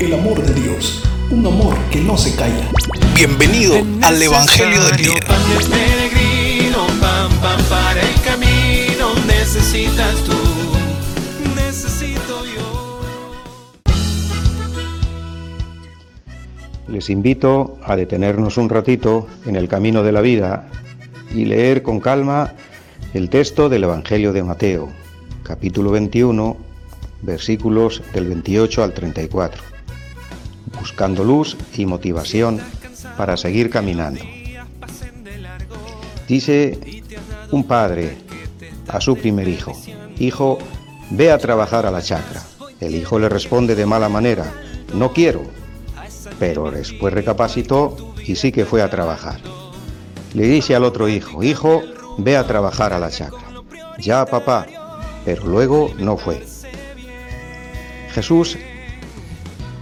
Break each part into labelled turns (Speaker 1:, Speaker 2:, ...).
Speaker 1: el amor de Dios, un amor que no se calla.
Speaker 2: Bienvenido al Evangelio del Día.
Speaker 3: Peregrino, pan, pan para el camino, necesitas tú, necesito yo.
Speaker 4: Les invito a detenernos un ratito en el camino de la vida y leer con calma el texto del Evangelio de Mateo, capítulo 21, versículos del 28 al 34, buscando luz y motivación para seguir caminando. Dice un padre a su primer hijo, Hijo, ve a trabajar a la chacra. El hijo le responde de mala manera, no quiero, pero después recapacitó y sí que fue a trabajar. Le dice al otro hijo, Hijo, ve a trabajar a la chacra. Ya, papá, pero luego no fue. Jesús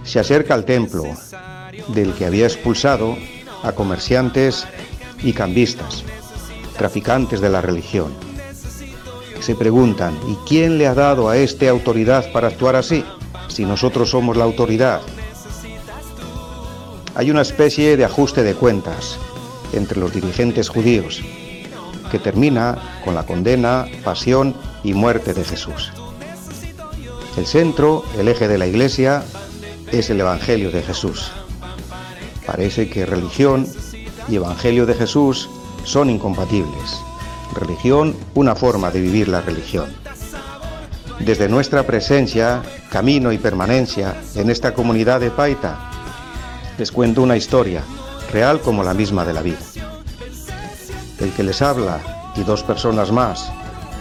Speaker 4: se acerca al templo del que había expulsado a comerciantes y cambistas, traficantes de la religión. Se preguntan, ¿y quién le ha dado a este autoridad para actuar así? Si nosotros somos la autoridad. Hay una especie de ajuste de cuentas entre los dirigentes judíos que termina con la condena, pasión y muerte de Jesús. El centro, el eje de la Iglesia, es el Evangelio de Jesús. Parece que religión y Evangelio de Jesús son incompatibles. Religión, una forma de vivir la religión. Desde nuestra presencia, camino y permanencia en esta comunidad de Paita, les cuento una historia, real como la misma de la vida. El que les habla y dos personas más,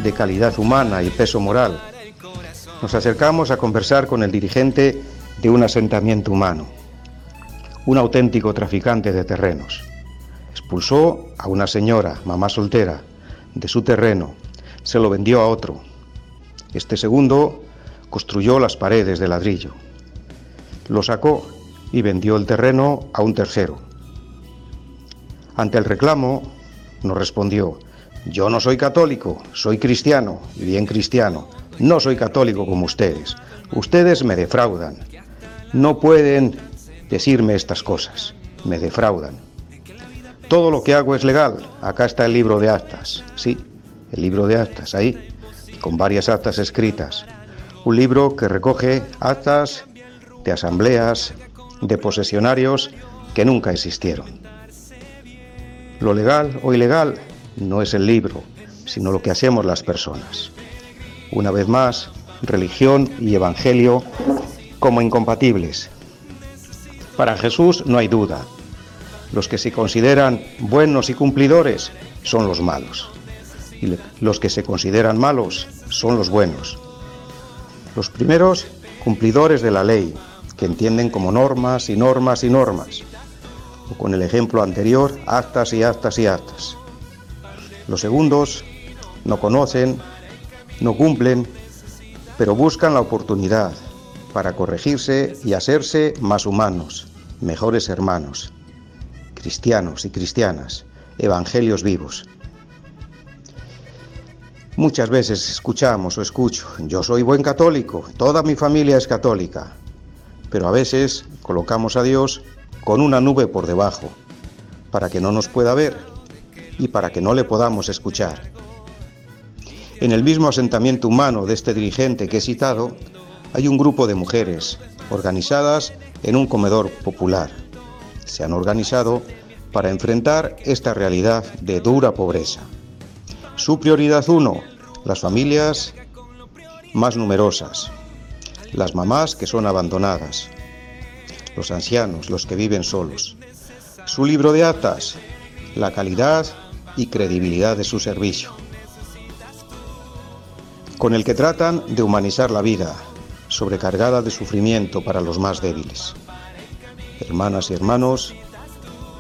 Speaker 4: de calidad humana y peso moral, nos acercamos a conversar con el dirigente de un asentamiento humano, un auténtico traficante de terrenos. Expulsó a una señora, mamá soltera, de su terreno, se lo vendió a otro. Este segundo construyó las paredes de ladrillo. Lo sacó y vendió el terreno a un tercero. Ante el reclamo, nos respondió, yo no soy católico, soy cristiano, bien cristiano. No soy católico como ustedes. Ustedes me defraudan. No pueden decirme estas cosas. Me defraudan. Todo lo que hago es legal. Acá está el libro de actas. Sí, el libro de actas, ahí, con varias actas escritas. Un libro que recoge actas de asambleas, de posesionarios que nunca existieron. Lo legal o ilegal no es el libro, sino lo que hacemos las personas. Una vez más, religión y evangelio como incompatibles. Para Jesús no hay duda. Los que se consideran buenos y cumplidores son los malos. Y los que se consideran malos son los buenos. Los primeros, cumplidores de la ley, que entienden como normas y normas y normas. O con el ejemplo anterior, actas y actas y actas. Los segundos no conocen, no cumplen, pero buscan la oportunidad para corregirse y hacerse más humanos, mejores hermanos, cristianos y cristianas, evangelios vivos. Muchas veces escuchamos o escucho, yo soy buen católico, toda mi familia es católica, pero a veces colocamos a Dios con una nube por debajo, para que no nos pueda ver y para que no le podamos escuchar. En el mismo asentamiento humano de este dirigente que he citado, hay un grupo de mujeres organizadas en un comedor popular. Se han organizado para enfrentar esta realidad de dura pobreza. Su prioridad uno, las familias más numerosas, las mamás que son abandonadas, los ancianos, los que viven solos. Su libro de actas, la calidad y credibilidad de su servicio, con el que tratan de humanizar la vida, sobrecargada de sufrimiento para los más débiles. Hermanas y hermanos,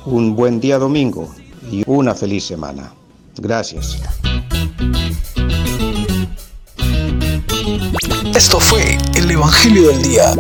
Speaker 4: un buen día domingo y una feliz semana. Gracias.
Speaker 2: Esto fue el Evangelio del Día.